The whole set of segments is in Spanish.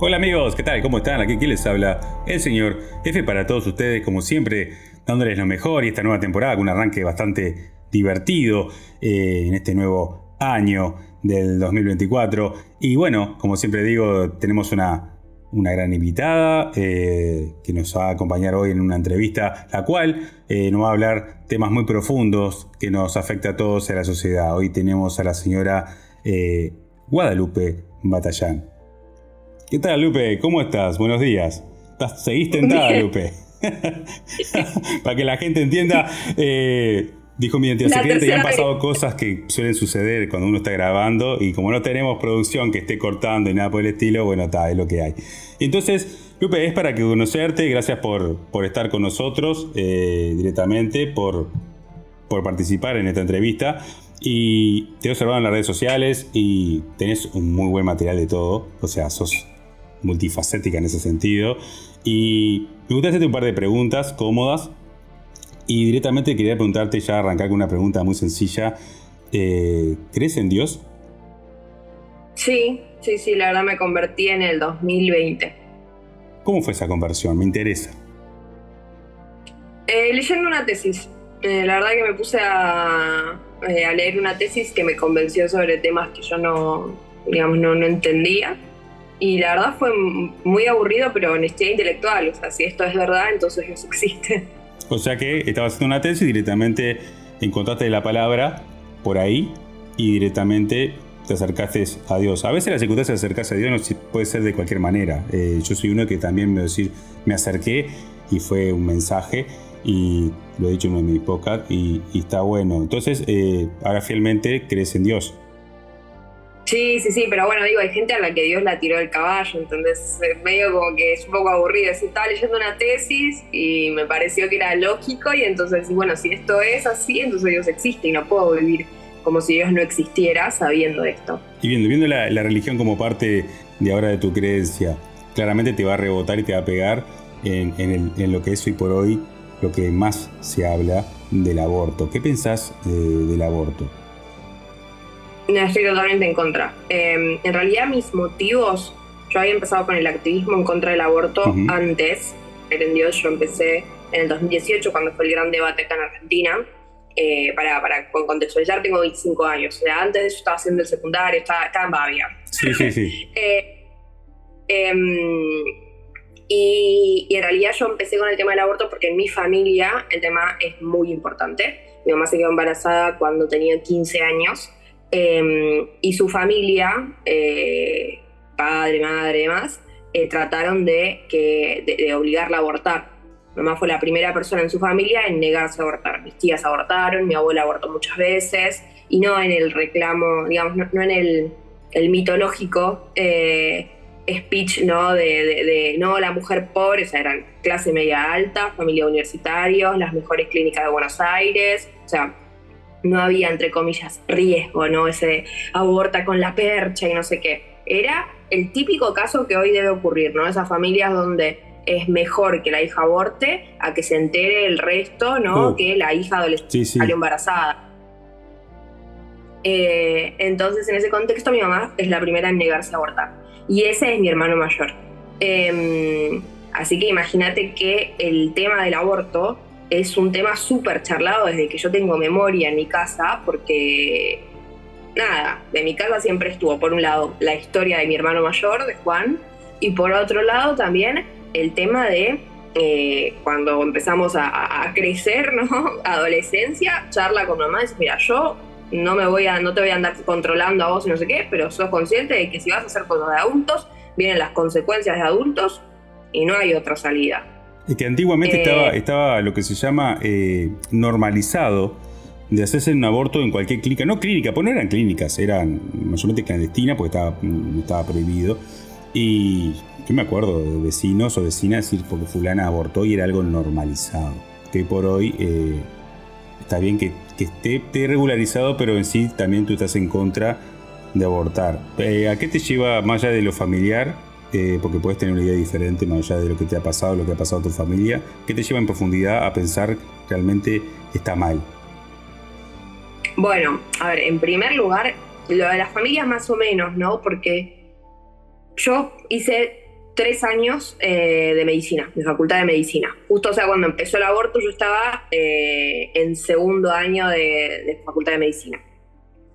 Hola amigos, ¿qué tal? ¿Cómo están? Aquí, ¿quién les habla? El señor F para todos ustedes, como siempre, dándoles lo mejor y esta nueva temporada con un arranque bastante divertido eh, en este nuevo año del 2024. Y bueno, como siempre digo, tenemos una, una gran invitada eh, que nos va a acompañar hoy en una entrevista, la cual eh, nos va a hablar temas muy profundos que nos afecta a todos en la sociedad. Hoy tenemos a la señora Guadalupe Batallán. ¿Qué tal, Lupe? ¿Cómo estás? Buenos días. ¿Seguís tentada, Lupe? Para que la gente entienda, eh, dijo mi identidad secreta y han pasado cosas que suelen suceder cuando uno está grabando y como no tenemos producción que esté cortando y nada por el estilo, bueno, está, es lo que hay. Entonces, Lupe, es para que conocerte, gracias por, por estar con nosotros eh, directamente, por, por participar en esta entrevista. Y te he observado en las redes sociales y tenés un muy buen material de todo. O sea, sos multifacética en ese sentido. Y me gustaría hacerte un par de preguntas cómodas. Y directamente quería preguntarte, ya arrancar con una pregunta muy sencilla. Eh, ¿Crees en Dios? Sí, sí, sí, la verdad me convertí en el 2020. ¿Cómo fue esa conversión? Me interesa. Eh, leyendo una tesis. Eh, la verdad que me puse a, a, leer una tesis que me convenció sobre temas que yo no, digamos, no, no entendía y la verdad fue muy aburrido, pero honestidad intelectual. O sea, si esto es verdad, entonces eso existe. O sea que estabas haciendo una tesis y directamente encontraste la palabra por ahí y directamente te acercaste a Dios. A veces la circunstancia de acercarse a Dios no puede ser de cualquier manera. Eh, yo soy uno que también me, decir, me acerqué y fue un mensaje y lo he dicho en uno de mis podcasts y, está bueno. Entonces, eh, ahora fielmente crees en Dios. Sí, sí, sí, pero bueno, digo, hay gente a la que Dios la tiró del caballo, entonces es medio como que es un poco aburrido. estaba leyendo una tesis y me pareció que era lógico y entonces, bueno, si esto es así, entonces Dios existe y no puedo vivir como si Dios no existiera sabiendo esto. Y viendo, viendo la, religión como parte de ahora de tu creencia, claramente te va a rebotar y te va a pegar en, en, lo que es hoy por hoy lo que más se habla del aborto. ¿Qué pensás eh, del aborto? Estoy totalmente en contra. Em, en realidad mis motivos, yo había empezado con el activismo en contra del aborto antes, en Dios, yo empecé en el 2018 cuando fue el gran debate acá en Argentina. Eh, para, para contextualizar, tengo 25 años. O sea, antes de eso estaba haciendo el secundario, estaba, en Bavia. Sí, sí, sí. Eh, em, y, y, en realidad yo empecé con el tema del aborto porque en mi familia el tema es muy importante. Mi mamá se quedó embarazada cuando tenía 15 años Em, y su familia, eh, padre, madre demás, eh, trataron de, que, de, obligarla a abortar. Mamá fue la primera persona en su familia en negarse a abortar. Mis tías abortaron, mi abuela abortó muchas veces, y no en el reclamo, digamos, no, en el, el mitológico eh, speech ¿no? De, no la mujer pobre, o sea, eran clase media alta, familia universitarios, las mejores clínicas de Buenos Aires, o sea, no había, entre comillas, riesgo, ¿no? Ese aborta con la percha y no sé qué. Era el típico caso que hoy debe ocurrir, ¿no? Esas familias donde es mejor que la hija aborte a que se entere el resto, ¿no? Uh. que la hija adolescente salió embarazada. Eh, entonces, en ese contexto, mi mamá es la primera en negarse a abortar. Y ese es mi hermano mayor. Em, así que imagínate que el tema del aborto es un tema súper charlado desde que yo tengo memoria en mi casa, porque nada, de mi casa siempre estuvo, por un lado, la historia de mi hermano mayor, de Juan, y por otro lado también el tema de eh, cuando empezamos a, crecer, ¿no? Adolescencia, charla con mamá, y dice, mira, yo no me voy a, no te voy a andar controlando a vos y no sé qué, pero sos consciente de que si vas a hacer cosas de adultos, vienen las consecuencias de adultos y no hay otra salida. Que antiguamente estaba, eh. estaba lo que se llama eh, normalizado de hacerse un aborto en cualquier clínica, no clínica, pues no eran clínicas, eran mayormente clandestinas porque estaba, mm, estaba prohibido. Y yo me acuerdo de vecinos o vecinas decir porque fulana abortó y era algo normalizado. Que por hoy eh, está bien que, esté, esté, regularizado, pero en sí también tú estás en contra de abortar. ¿A qué te lleva más allá de lo familiar? Porque puedes tener una idea diferente más allá de lo que te ha pasado, lo que ha pasado a tu familia, ¿qué te lleva en profundidad a pensar realmente está mal? Bueno, a ver, en primer lugar, lo de las familias más o menos, ¿no? Porque yo hice tres años eh, de medicina, de facultad de medicina. Justo, o sea, cuando empezó el aborto yo estaba eh, en segundo año de, facultad de medicina.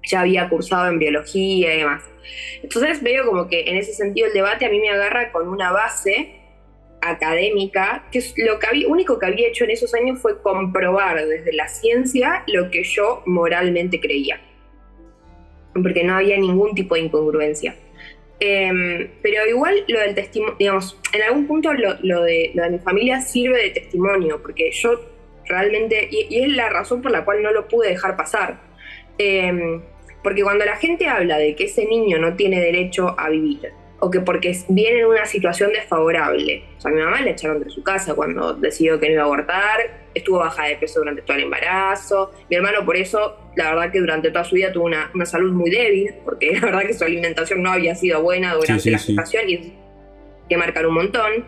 Ya había cursado en biología y demás. Entonces veo como que en ese sentido el debate a mí me agarra con una base académica, que lo que había, único que había hecho en esos años fue comprobar desde la ciencia lo que yo moralmente creía. Porque no había ningún tipo de incongruencia. Em, pero igual lo del testimonio, digamos, en algún punto lo, de, mi familia sirve de testimonio, porque yo realmente, y, es la razón por la cual no lo pude dejar pasar. Em, porque cuando la gente habla de que ese niño no tiene derecho a vivir, o que porque viene en una situación desfavorable. O sea, a mi mamá le echaron de su casa cuando decidió que no iba a abortar, estuvo baja de peso durante todo el embarazo. Mi hermano por eso, la verdad que durante toda su vida tuvo una, salud muy débil, porque la verdad que su alimentación no había sido buena durante la gestación y que marcar un montón.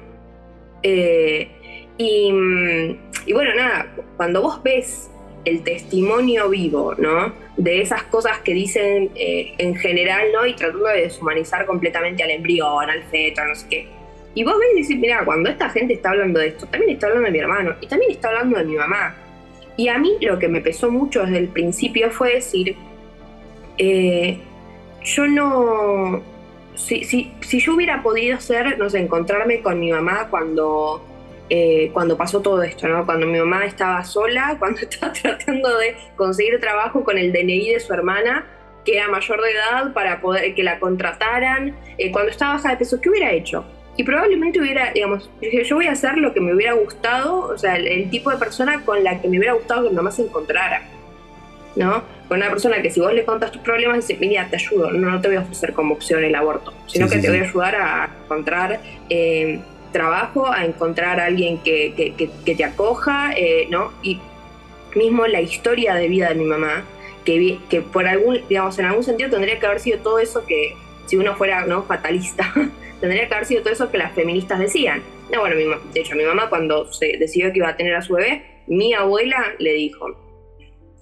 Eh, y, y bueno, nada, cuando vos ves el testimonio vivo, ¿no? De esas cosas que dicen eh, en general, ¿no? Y tratando de deshumanizar completamente al embrión, al feto, no sé qué. Y vos ves y decís, mira, cuando esta gente está hablando de esto, también está hablando de mi hermano y también está hablando de mi mamá. Y a mí lo que me pesó mucho desde el principio fue decir, eh, yo no... Si, si, si yo hubiera podido ser, no sé, encontrarme con mi mamá cuando eh, cuando pasó todo esto, ¿no? Cuando mi mamá estaba sola, cuando estaba tratando de conseguir trabajo con el DNI de su hermana, que era mayor de edad, para poder que la contrataran, eh, cuando estaba baja de peso, ¿qué hubiera hecho? Y probablemente hubiera, digamos, yo voy a hacer lo que me hubiera gustado, o sea, el, tipo de persona con la que me hubiera gustado que mi mamá se encontrara, ¿no? Con una persona que si vos le contas tus problemas, dice, mira, te ayudo, no, te voy a ofrecer como opción el aborto, sino que te voy a ayudar a encontrar eh, trabajo, a encontrar a alguien que, te acoja, eh, ¿no? Y mismo la historia de vida de mi mamá, que, que por algún, digamos, en algún sentido tendría que haber sido todo eso que, si uno fuera no fatalista, tendría que haber sido todo eso que las feministas decían. No, bueno, de hecho, mi mamá cuando se decidió que iba a tener a su bebé, mi abuela le dijo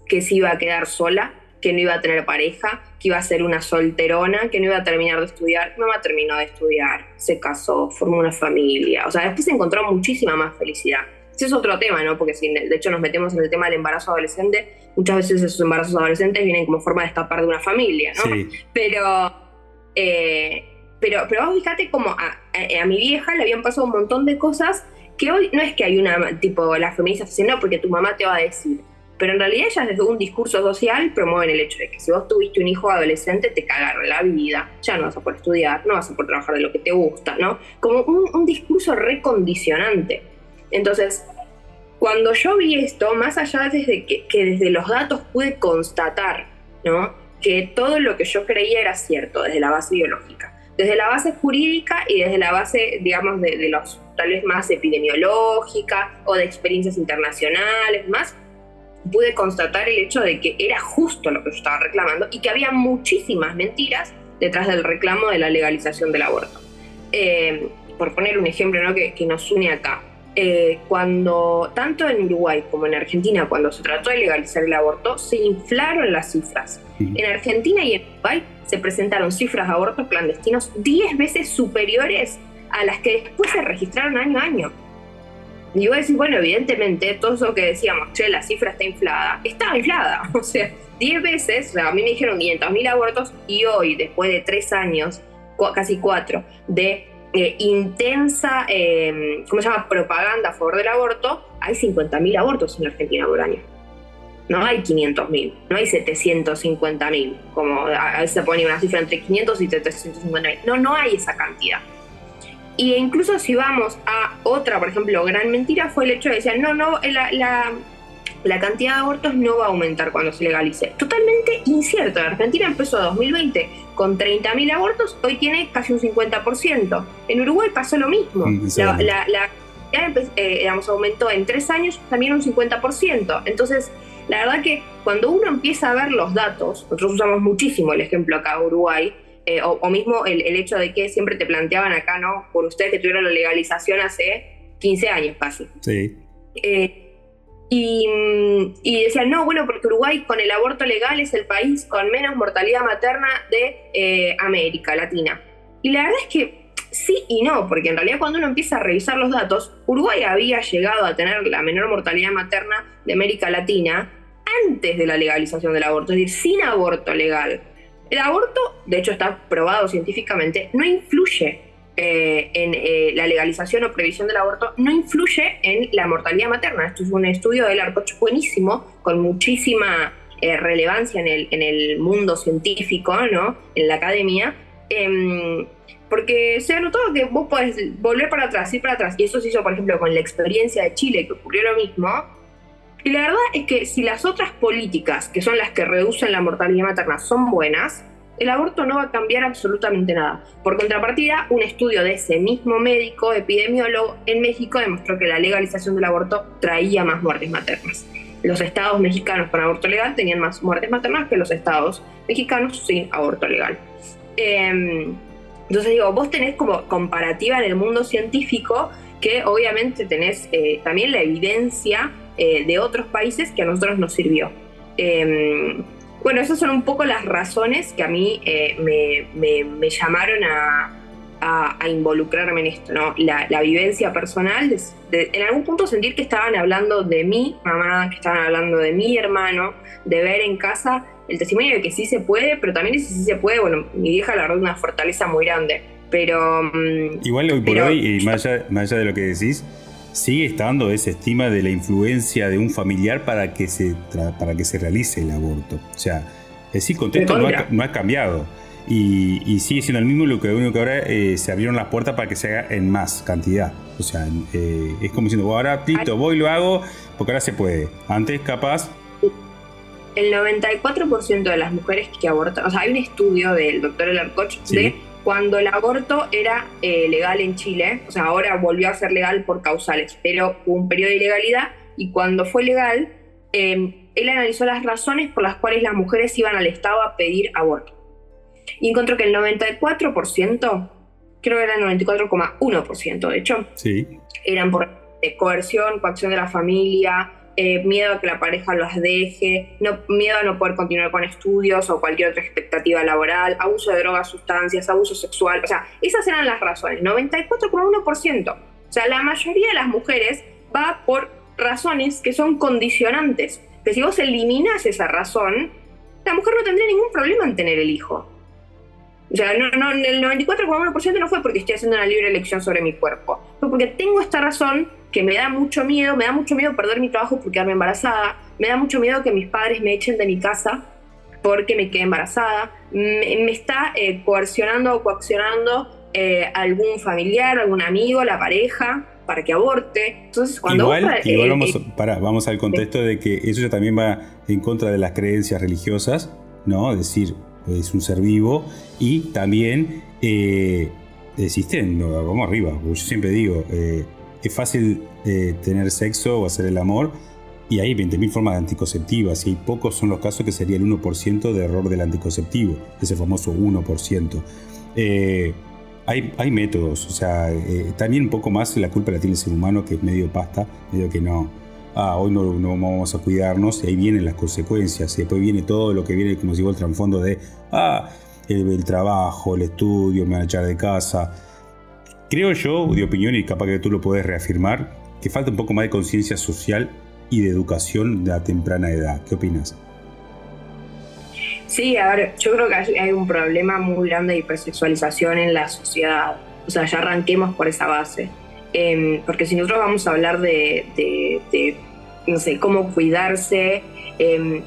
que se iba a quedar sola, que no iba a tener pareja, que iba a ser una solterona, que no iba a terminar de estudiar. Mi mamá terminó de estudiar, se casó, formó una familia. O sea, después se encontró muchísima más felicidad. Ese es otro tema, ¿no? Porque si de hecho nos metemos en el tema del embarazo adolescente, muchas veces esos embarazos adolescentes vienen como forma de escapar de una familia, ¿no? Pero, eh, pero, pero vos fíjate como a, a, mi vieja le habían pasado un montón de cosas que hoy no es que hay una, tipo, las feministas dicen, no, porque tu mamá te va a decir pero en realidad ellas desde un discurso social promueven el hecho de que si vos tuviste un hijo adolescente te cagaron la vida, ya no vas a poder estudiar, no vas a poder trabajar de lo que te gusta, ¿no? Como un, discurso recondicionante. Entonces, cuando yo vi esto, más allá desde que, desde los datos pude constatar, ¿no? Que todo lo que yo creía era cierto desde la base biológica, desde la base jurídica y desde la base, digamos, de, de los tal vez más epidemiológica o de experiencias internacionales, más pude constatar el hecho de que era justo lo que yo estaba reclamando y que había muchísimas mentiras detrás del reclamo de la legalización del aborto. Eh, por poner un ejemplo ¿no? que, nos une acá, eh, cuando tanto en Uruguay como en Argentina, cuando se trató de legalizar el aborto, se inflaron las cifras. En Argentina y en Uruguay se presentaron cifras de abortos clandestinos 10 veces superiores a las que después se registraron año a año. Y vos decís, bueno, evidentemente, todo eso que decíamos, che, la cifra está inflada, estaba inflada. O sea, 10 veces, o sea, a mí me dijeron 500.000 abortos y hoy, después de 3 años, casi 4, de eh, intensa, eh, ¿cómo se llama?, propaganda a favor del aborto, hay 50.000 abortos en Argentina por año. No hay 500.000, no hay 750.000, como a veces se pone una cifra entre 500 y 750.000. No, no hay esa cantidad. Y incluso si vamos a otra, por ejemplo, gran mentira, fue el hecho de decir, no, no, la, la, cantidad de abortos no va a aumentar cuando se legalice. Totalmente incierto. Argentina empezó 2020 con 30.000 abortos, hoy tiene casi un 50%. En Uruguay pasó lo mismo. Mm, la, la, eh, digamos, aumentó en tres años también un 50%. Entonces, la verdad que cuando uno empieza a ver los datos, nosotros usamos muchísimo el ejemplo acá Uruguay, eh, o, mismo el, hecho de que siempre te planteaban acá, ¿no? Por ustedes que tuvieron la legalización hace 15 años casi. Sí. Eh, y, y, decían, no, bueno, porque Uruguay con el aborto legal es el país con menos mortalidad materna de eh, América Latina. Y la verdad es que sí y no, porque en realidad cuando uno empieza a revisar los datos, Uruguay había llegado a tener la menor mortalidad materna de América Latina antes de la legalización del aborto, es decir, sin aborto legal. El aborto, de hecho está probado científicamente, no influye eh, en eh, la legalización o previsión del aborto, no influye en la mortalidad materna. Esto es un estudio del Arcoch buenísimo, con muchísima eh, relevancia en el, en el mundo científico, ¿no? en la academia, em, porque se ha notado que vos podés volver para atrás, ir para atrás, y eso se hizo, por ejemplo, con la experiencia de Chile, que ocurrió lo mismo, y la verdad es que si las otras políticas, que son las que reducen la mortalidad materna, son buenas, el aborto no va a cambiar absolutamente nada. Por contrapartida, un estudio de ese mismo médico epidemiólogo en México demostró que la legalización del aborto traía más muertes maternas. Los estados mexicanos con aborto legal tenían más muertes maternas que los estados mexicanos sin aborto legal. Em, entonces digo, vos tenés como comparativa en el mundo científico que obviamente tenés eh, también la evidencia eh, de otros países que a nosotros nos sirvió. Em, bueno, esas son un poco las razones que a mí eh, me, llamaron a, involucrarme en esto, ¿no? La, vivencia personal, en algún punto sentir que estaban hablando de mi mamá, que estaban hablando de mi hermano, de ver en casa el testimonio de que sí se puede, pero también si sí se puede, bueno, mi vieja la verdad es una fortaleza muy grande, pero... Mm, Igual hoy por hoy, y más allá de lo que decís, sigue estando esa estima de la influencia de un familiar para que se, para que se realice el aborto. O sea, el contexto no ha, no ha, cambiado. Y, sigue siendo el mismo, lo que único que ahora eh, se abrieron las puertas para que se haga en más cantidad. O sea, eh, es como diciendo, ahora listo, voy y lo hago, porque ahora se puede. Antes, capaz. El 94% de las mujeres que abortan, o sea, hay un estudio del doctor Elarcoch de cuando el aborto era eh, legal en Chile, o sea, ahora volvió a ser legal por causales, pero hubo un periodo de ilegalidad y cuando fue legal, em, él analizó las razones por las cuales las mujeres iban al Estado a pedir aborto. Y encontró que el 94%, creo que era el 94,1% de hecho, sí. eran por coerción, coacción de la familia, eh, miedo a que la pareja los deje, no, miedo a no poder continuar con estudios o cualquier otra expectativa laboral, abuso de drogas, sustancias, abuso sexual, o sea, esas eran las razones, 94,1%. O sea, la mayoría de las mujeres va por razones que son condicionantes, que si vos eliminas esa razón, la mujer no tendría ningún problema en tener el hijo. O sea, no, no, el 94,1% no fue porque estoy haciendo una libre elección sobre mi cuerpo, fue porque tengo esta razón que me da mucho miedo, me da mucho miedo perder mi trabajo por quedarme embarazada, me da mucho miedo que mis padres me echen de mi casa porque me quedé embarazada, me, está eh, coercionando o coaccionando eh, algún familiar, algún amigo, la pareja, para que aborte. Entonces, cuando igual, igual vamos, para, vamos al contexto de que eso ya también va en contra de las creencias religiosas, ¿no? Es decir, es un ser vivo y también eh, existen, vamos arriba, yo siempre digo, eh, es fácil eh, tener sexo o hacer el amor y hay 20.000 formas de anticonceptivas y pocos son los casos que sería el 1% de error del anticonceptivo, ese famoso 1%. Eh, hay, métodos, o sea, eh, también un poco más la culpa la tiene el ser humano que es medio pasta, medio que no, ah, hoy no, no, vamos a cuidarnos y ahí vienen las consecuencias y después viene todo lo que viene como si fuera el trasfondo de, ah, el, el, trabajo, el estudio, me van a echar de casa Creo yo, de opinión, y capaz que tú lo puedes reafirmar, que falta un poco más de conciencia social y de educación de la temprana edad. ¿Qué opinas? Sí, a ver, yo creo que hay un problema muy grande de hipersexualización en la sociedad. O sea, ya arranquemos por esa base. Em, porque si nosotros vamos a hablar de, no sé, cómo cuidarse, eh,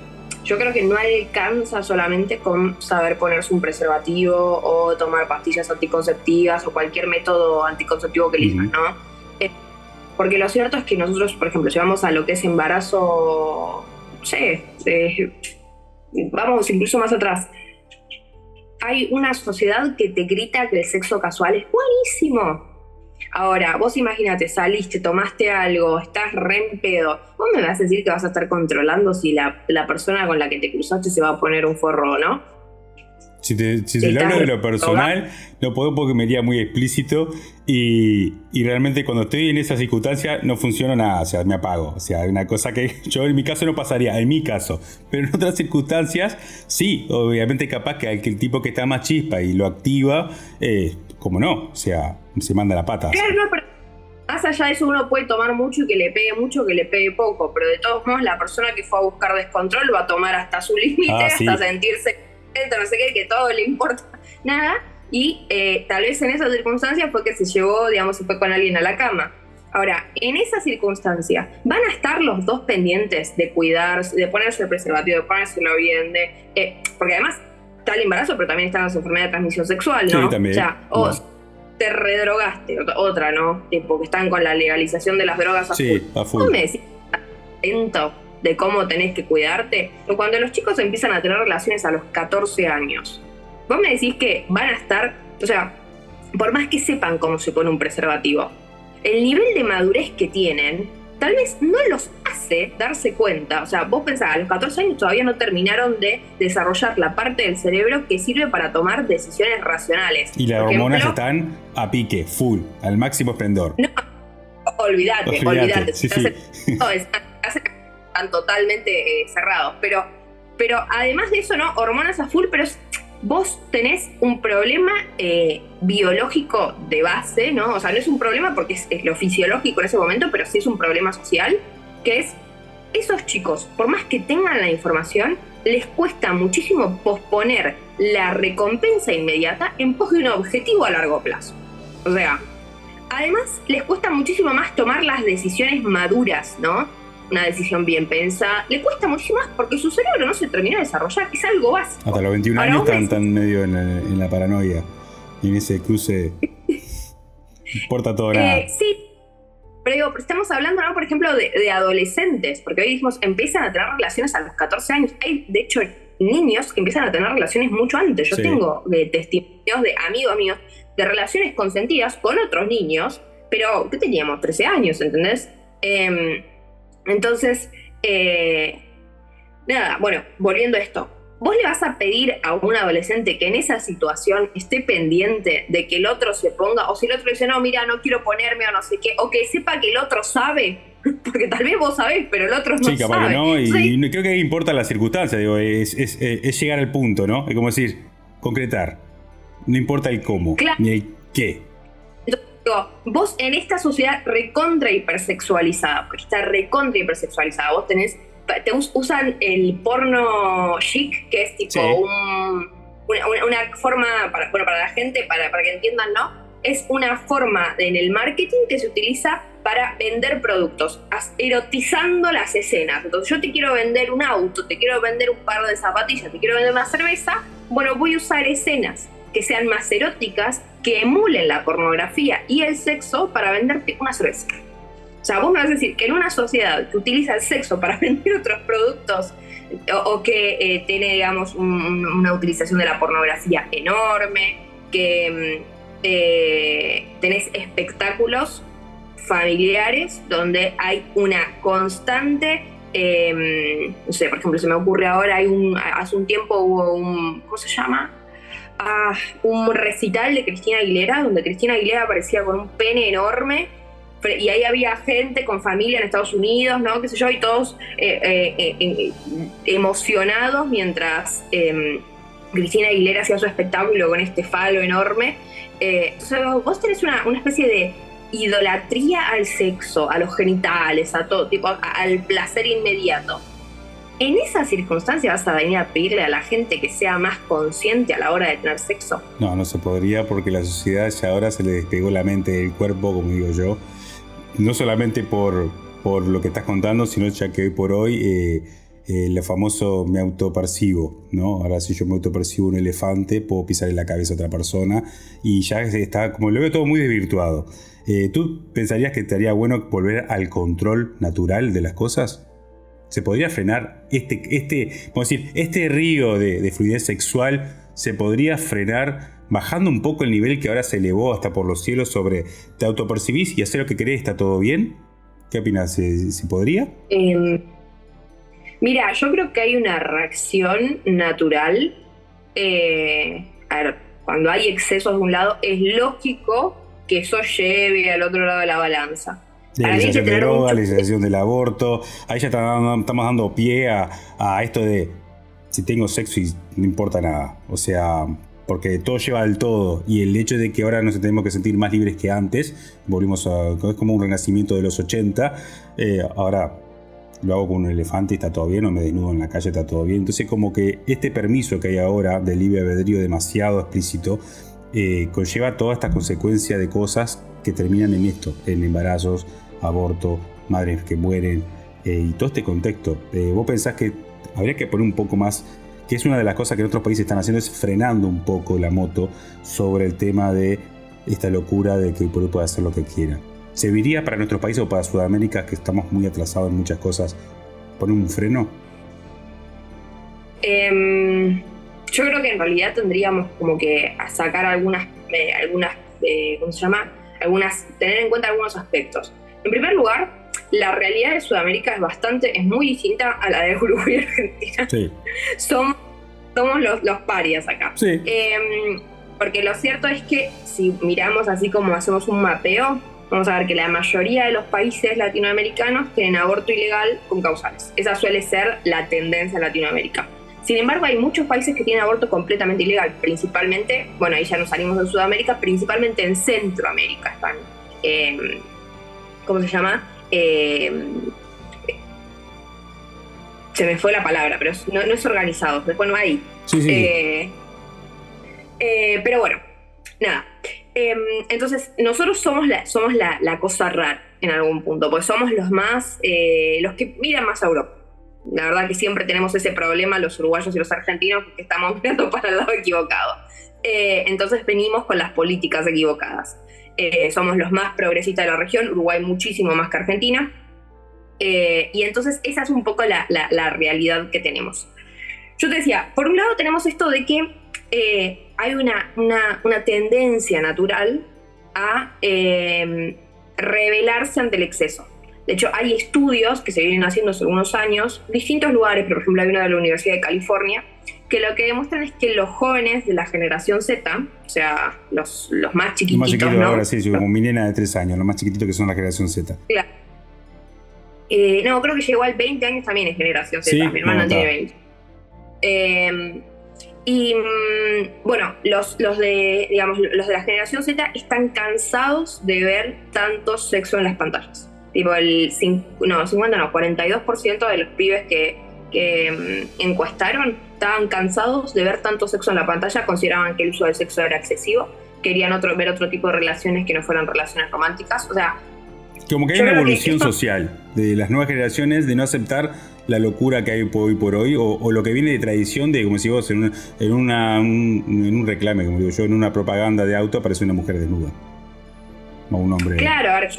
yo creo que no alcanza solamente con saber ponerse un preservativo o tomar pastillas anticonceptivas o cualquier método anticonceptivo que elijas, ¿no? Eh, porque lo cierto es que nosotros, por ejemplo, si vamos a lo que es embarazo, no sé, eh, vamos incluso más atrás, hay una sociedad que te grita que el sexo casual es buenísimo. Ahora, vos imagínate, saliste, tomaste algo, estás re en pedo. Vos me vas a decir que vas a estar controlando si la, la persona con la que te cruzaste se va a poner un forro o no. Si te, si te hablo de lo personal, no puedo porque me iría muy explícito y, y, realmente cuando estoy en esa circunstancia no funciona nada, o sea, me apago. O sea, hay una cosa que yo en mi caso no pasaría, en mi caso. Pero en otras circunstancias, sí, obviamente capaz que el, que el tipo que está más chispa y lo activa, eh, como no, o sea, se manda la pata. Claro, no, pero más allá de eso uno puede tomar mucho y que le pegue mucho, que le pegue poco, pero de todos modos la persona que fue a buscar descontrol va a tomar hasta su límite, ah, hasta sentirse no sé qué, que todo le importa nada. Y eh, tal vez en esa circunstancia fue que se llevó, digamos, se fue con alguien a la cama. Ahora, en esa circunstancia, ¿van a estar los dos pendientes de cuidarse, de ponerse el preservativo, de ponérselo bien, de, eh, porque además está el embarazo, pero también están las enfermedades de transmisión sexual, ¿no? Sí, también. O sea, o te redrogaste, otra, ¿no? Tipo, que están con la legalización de las drogas a sí, full. a full. me decís atento de cómo tenés que cuidarte? Cuando los chicos empiezan a tener relaciones a los 14 años, vos me decís que van a estar, o sea, por más que sepan cómo se pone un preservativo, el nivel de madurez que tienen tal vez no los darse cuenta. O sea, vos pensás, a los 14 años todavía no terminaron de desarrollar la parte del cerebro que sirve para tomar decisiones racionales. Y las hormonas están a pique, full, al máximo esplendor. No, olvídate, olvídate. están totalmente eh, cerrados. Pero, pero además de eso, ¿no? Hormonas a full, pero vos tenés un problema eh, biológico de base, ¿no? O sea, no es un problema porque es, lo fisiológico en ese momento, pero sí es un problema social, que es esos chicos, por más que tengan la información, les cuesta muchísimo posponer la recompensa inmediata en pos de un objetivo a largo plazo. O sea, además les cuesta muchísimo más tomar las decisiones maduras, ¿no? una decisión bien pensada, le cuesta mucho más porque su cerebro no se termina de desarrollar, es algo básico. Hasta los 21 años están, medio en la, paranoia y en ese cruce importa todo nada. Eh, sí, pero digo, estamos hablando, por ejemplo, de, adolescentes, porque hoy dijimos, empiezan a tener relaciones a los 14 años. Hay, de hecho, niños que empiezan a tener relaciones mucho antes. Yo tengo eh, testimonios de amigos míos de relaciones consentidas con otros niños, pero ¿qué teníamos? 13 años, ¿entendés? Eh, entonces, eh, nada, bueno, volviendo a esto, vos le vas a pedir a un adolescente que en esa situación esté pendiente de que el otro se ponga, o si el otro dice, no, mira, no quiero ponerme o no sé qué, o que sepa que el otro sabe, porque tal vez vos sabés, pero el otro no sí, capaz Que no, y, creo que importa la circunstancia, digo, es, es, llegar al punto, ¿no? Es como decir, concretar. No importa el cómo, ni el qué vos en esta sociedad recontra hipersexualizada, porque está recontra hipersexualizada, vos tenés, te usan el porno chic, que es tipo una, forma, para, bueno, para la gente, para, para que entiendan, ¿no? Es una forma en el marketing que se utiliza para vender productos, erotizando las escenas. Entonces yo te quiero vender un auto, te quiero vender un par de zapatillas, te quiero vender una cerveza, bueno, voy a usar escenas que sean más eróticas, que emulen la pornografía y el sexo para venderte una cerveza. O sea, vos me vas a decir que en una sociedad que utiliza el sexo para vender otros productos o, que eh, tiene, digamos, una utilización de la pornografía enorme, que mm, eh, tenés espectáculos familiares donde hay una constante em, no sé, por ejemplo, se me ocurre ahora, hay un, hace un tiempo hubo un, ¿cómo se llama? un recital de Cristina Aguilera, donde Cristina Aguilera aparecía con un pene enorme y ahí había gente con familia en Estados Unidos, ¿no? ¿Qué sé yo? Y todos eh, eh, eh, emocionados mientras em, Cristina Aguilera hacía su espectáculo con este falo enorme. entonces vos tenés una, especie de idolatría al sexo, a los genitales, a todo, tipo, al placer inmediato. ¿En esa circunstancia vas a venir a pedirle a la gente que sea más consciente a la hora de tener sexo? No, no se podría porque la sociedad ya ahora se le despegó la mente del cuerpo, como digo yo. No solamente por, por lo que estás contando, sino ya que hoy por hoy eh, eh, el famoso me autopercibo, ¿no? Ahora si yo me autopercibo un elefante, puedo pisar en la cabeza a otra persona y ya está, como lo veo todo muy desvirtuado. Eh, ¿Tú pensarías que te haría bueno volver al control natural de las cosas? se podría frenar este, este, decir, este río de, fluidez sexual, se podría frenar bajando un poco el nivel que ahora se elevó hasta por los cielos sobre te autopercibís y hacer lo que querés, está todo bien. ¿Qué opinas? ¿Se, podría? Em, mira, yo creo que hay una reacción natural. Eh, a ver, cuando hay excesos de un lado, es lógico que eso lleve al otro lado de la balanza. Legalización de droga, legalización del aborto. Ahí ya estamos dando pie a, esto de si tengo sexo y no importa nada. O sea, porque todo lleva al todo y el hecho de que ahora nos tenemos que sentir más libres que antes, volvimos a, es como un renacimiento de los 80, eh, ahora lo hago con un elefante y está todo bien, o me desnudo en la calle, está todo bien. Entonces como que este permiso que hay ahora del libre albedrío demasiado explícito, eh, conlleva toda esta consecuencia de cosas que terminan en esto, en embarazos, aborto, madres que mueren eh, y todo este contexto. ¿Vos pensás que habría que poner un poco más, que es una de las cosas que en otros países están haciendo, es frenando un poco la moto sobre el tema de esta locura de que el pueblo puede hacer lo que quiera? ¿Serviría para nuestro país o para Sudamérica, que estamos muy atrasados en muchas cosas, poner un freno? Em, yo creo que en realidad tendríamos como que sacar algunas, eh, algunas eh, ¿cómo se llama? Algunas, tener en cuenta algunos aspectos. En primer lugar, la realidad de Sudamérica es bastante, es muy distinta a la de Uruguay y Argentina. Sí. somos los, los parias acá. Sí. Em, porque lo cierto es que si miramos así como hacemos un mapeo, vamos a ver que la mayoría de los países latinoamericanos tienen aborto ilegal con causales. Esa suele ser la tendencia en Latinoamérica. Sin embargo, hay muchos países que tienen aborto completamente ilegal, principalmente, bueno, ahí ya nos salimos de Sudamérica, principalmente en Centroamérica están, em, ¿cómo se llama? Em, se me fue la palabra, pero no, es organizado, después no hay. Sí, sí. Eh, eh, pero bueno, nada. Em, entonces, nosotros somos, la, somos la, cosa rara en algún punto, porque somos los más, eh, los que miran más a Europa. La verdad que siempre tenemos ese problema los uruguayos y los argentinos que estamos mirando para el lado equivocado. Eh, entonces venimos con las políticas equivocadas. Eh, somos los más progresistas de la región, Uruguay muchísimo más que Argentina. y entonces esa es un poco la, la, realidad que tenemos. Yo te decía, por un lado tenemos esto de que hay una, una, tendencia natural a eh, rebelarse ante el exceso. De hecho, hay estudios que se vienen haciendo hace algunos años, distintos lugares, por ejemplo, hay uno de la Universidad de California, que lo que demuestran es que los jóvenes de la generación Z, o sea, los, los más chiquititos. Los más chiquitos ¿no? ahora sí, como mi nena de 3 años, los más chiquititos que son la generación Z. Claro. Eh, no, creo que llegó al 20 años también es generación Z, mi hermana tiene 20. Eh, y mm, bueno, los, los, de, digamos, los de la generación Z están cansados de ver tanto sexo en las pantallas. Tipo, el no, 50, no, 42% de los pibes que, que mm, encuestaron estaban cansados de ver tanto sexo en la pantalla, consideraban que el uso del sexo era excesivo, querían otro, ver otro tipo de relaciones que no fueran relaciones románticas. O sea, como que hay una evolución social de las nuevas generaciones de no aceptar la locura que hay hoy por hoy, o, lo que viene de tradición de, como si vos, en, en, una, un, en un reclame, como digo yo, en una propaganda de auto aparece una mujer desnuda. O un hombre. Claro, a ver,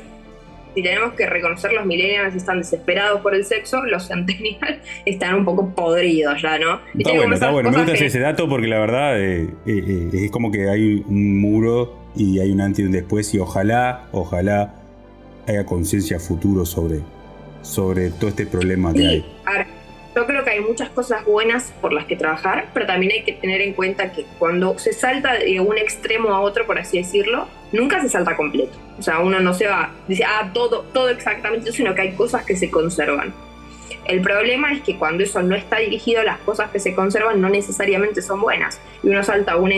si tenemos que reconocer los millennials están desesperados por el sexo, los centennials están un poco podridos ya, ¿no? está bueno, está bueno. Me gusta ese dato porque la verdad eh, eh, eh, es como que hay un muro y hay un antes y un después y ojalá, ojalá haya conciencia futuro sobre, sobre todo este problema que hay. Yo creo que hay muchas cosas buenas por las que trabajar, pero también hay que tener en cuenta que cuando se salta de un extremo a otro, por así decirlo, nunca se salta completo. O sea, uno no se va, dice, ah, todo, todo exactamente, sino que hay cosas que se conservan. El problema es que cuando eso no está dirigido, las cosas que se conservan no necesariamente son buenas y uno salta un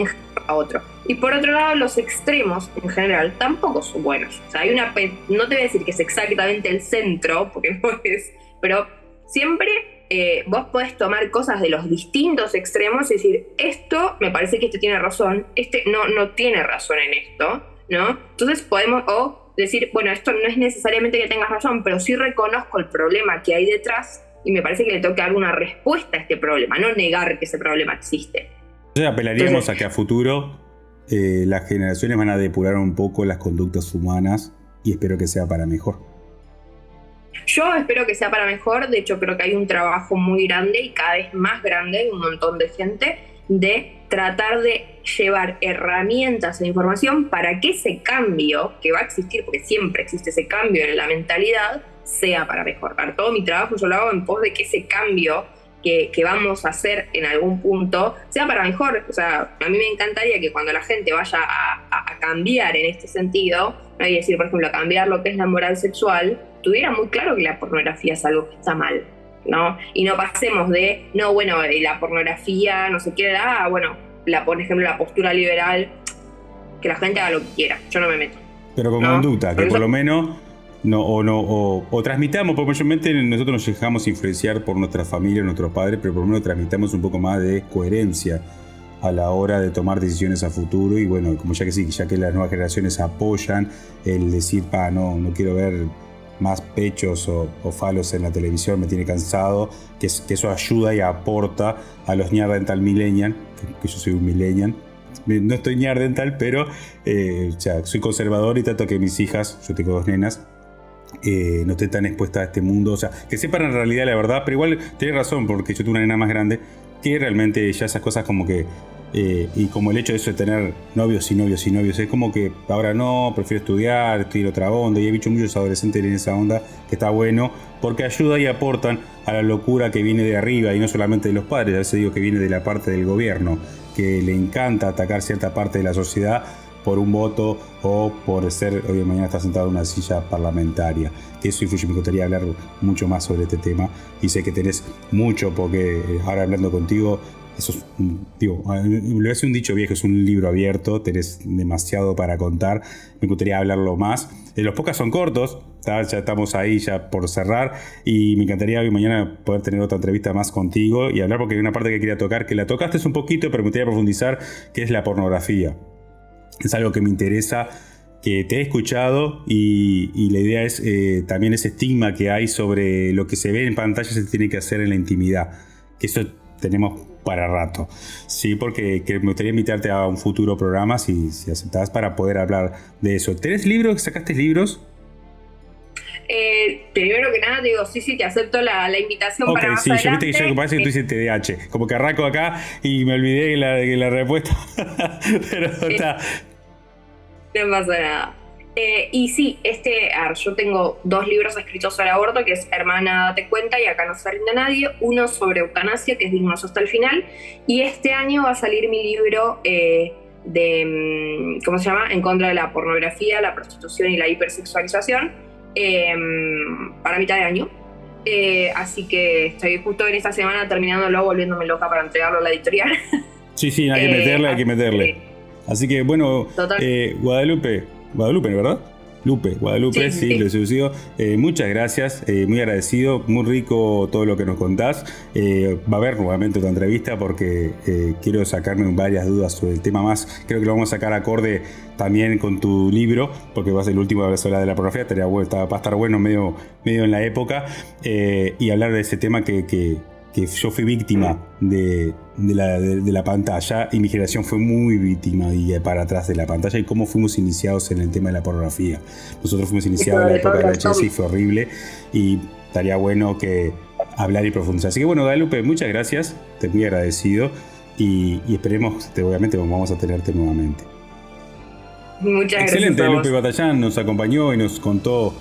a otro. Y por otro lado, los extremos en general tampoco son buenos. O sea, hay una. No te voy a decir que es exactamente el centro, porque no es. Pero siempre eh, vos podés tomar cosas de los distintos extremos y decir, esto me parece que este tiene razón, este no, no tiene razón en esto, ¿no? Entonces podemos. O decir, bueno, esto no es necesariamente que tengas razón, pero sí reconozco el problema que hay detrás y me parece que le tengo que dar una respuesta a este problema, no negar que ese problema existe. Entonces apelaríamos a que a futuro eh, las generaciones van a depurar un poco las conductas humanas y espero que sea para mejor. Yo espero que sea para mejor, de hecho creo que hay un trabajo muy grande y cada vez más grande, un montón de gente, de tratar de llevar herramientas e información para que ese cambio que va a existir, porque siempre existe ese cambio en la mentalidad, sea para mejorar. Todo mi trabajo yo lo hago en pos de que ese cambio que, vamos a hacer en algún punto sea para mejor. O sea, a mí me encantaría que cuando la gente vaya a, cambiar en este sentido, ¿no? y decir, por ejemplo, a cambiar lo que es la moral sexual, tuviera muy claro que la pornografía es algo que está mal. ¿no? Y no pasemos de, no, bueno, la pornografía, no sé qué, ah, bueno, la, por ejemplo, la postura liberal, que la gente haga lo que quiera, yo no me meto. Pero con conducta, que por lo menos no, o, no, o, transmitamos, porque mayormente nosotros nos dejamos influenciar por nuestra familia, nuestros padres, pero por lo menos transmitamos un poco más de coherencia a la hora de tomar decisiones a futuro y bueno, como ya que sí, ya que las nuevas generaciones apoyan el decir, pa, no, no quiero ver más pechos o, falos en la televisión, me tiene cansado, que, eso ayuda y aporta a los dental millennial, que, yo soy un millennial, no estoy dental, pero eh, soy conservador y trato que mis hijas, yo tengo dos nenas, eh, no estén tan expuestas a este mundo, o sea, que sepan en realidad la verdad, pero igual tiene razón, porque yo tengo una nena más grande, que realmente ya esas cosas como que eh, y como el hecho de eso de tener novios y novios y novios, es como que ahora no, prefiero estudiar, en otra onda. Y he visto muchos adolescentes en esa onda que está bueno porque ayuda y aportan a la locura que viene de arriba y no solamente de los padres, a veces digo que viene de la parte del gobierno, que le encanta atacar cierta parte de la sociedad por un voto o por ser, hoy de mañana está sentado en una silla parlamentaria. Que eso influye, me gustaría hablar mucho más sobre este tema y sé que tenés mucho porque eh, ahora hablando contigo eso es, digo, lo un dicho viejo, es un libro abierto, tenés demasiado para contar, me gustaría hablarlo más. Eh, los pocas son cortos, ya estamos ahí ya por cerrar y me encantaría hoy mañana poder tener otra entrevista más contigo y hablar porque hay una parte que quería tocar, que la tocaste un poquito, pero me gustaría profundizar, que es la pornografía. Es algo que me interesa que te he escuchado y, la idea es eh, también ese estigma que hay sobre lo que se ve en pantalla se tiene que hacer en la intimidad. Que eso tenemos para rato. Sí, porque me gustaría invitarte a un futuro programa, si, si aceptás, para poder hablar de eso. ¿Tenés libros? ¿Sacaste libros? Eh, primero que nada, digo, sí, sí, te acepto la, la invitación para más sí, yo viste que yo que parece que tú dices TDAH, como que arranco acá y me olvidé de la, la respuesta, pero está... No pasa nada. Eh, y sí, este, yo tengo dos libros escritos sobre aborto, que es Hermana, date cuenta y acá no se rinde nadie, uno sobre eutanasia, que es dignoso hasta el final, y este año va a salir mi libro eh, de, mm, ¿cómo se llama?, en contra de la pornografía, la prostitución y la hipersexualización, em, para mitad de año. Eh, así que estoy justo en esta semana terminándolo, volviéndome loca para entregarlo a la editorial. Sí, sí, hay que meterle, hay que meterle. Así que bueno, Guadalupe, Guadalupe, ¿verdad? Lupe, Guadalupe, sí, lo he eh, muchas gracias, eh, muy agradecido, muy rico todo lo que nos contás. Eh, va a haber nuevamente otra entrevista porque quiero sacarme varias dudas sobre el tema más. Creo que lo vamos a sacar acorde también con tu libro, porque va a ser el último de hablar de la pornografía, estaría, va a estar bueno medio, medio en la época, y hablar de ese tema que que yo fui víctima de, la, pantalla y mi generación fue muy víctima y para atrás de la pantalla y cómo fuimos iniciados en el tema de la pornografía. Nosotros fuimos iniciados en la época de la VHS y fue horrible y estaría bueno que hablar y profundizar. Así que bueno, Dalupe, muchas gracias, te muy agradecido y, esperemos, te, obviamente vamos a tenerte nuevamente. Muchas Excelente, gracias. Lupe Batallán nos acompañó y nos contó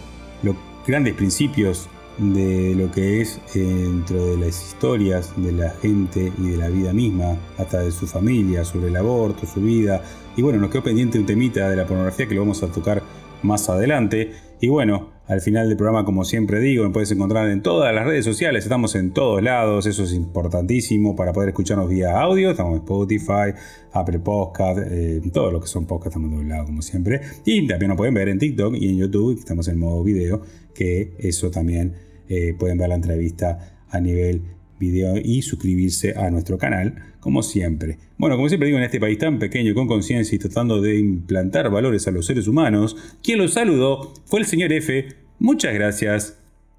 los grandes principios de lo que es eh, dentro de las historias de la gente y de la vida misma, hasta de su familia, sobre el aborto, su vida. Y bueno, nos quedó pendiente un temita de la pornografía que lo vamos a tocar más adelante. Y bueno, al final del programa, como siempre digo, me puedes encontrar en todas las redes sociales, estamos en todos lados, eso es importantísimo para poder escucharnos vía audio, estamos en Spotify, Apple Podcast, eh, todo lo que son podcasts, estamos en todos lados como siempre. Y también nos pueden ver en TikTok y en YouTube, estamos en modo video, que eso también eh, pueden ver la entrevista a nivel video y suscribirse a nuestro canal, como siempre. Bueno, como siempre digo, en este país tan pequeño, con conciencia y tratando de implantar valores a los seres humanos, quien los saludó fue el señor F. Muchas gracias.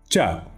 Chao.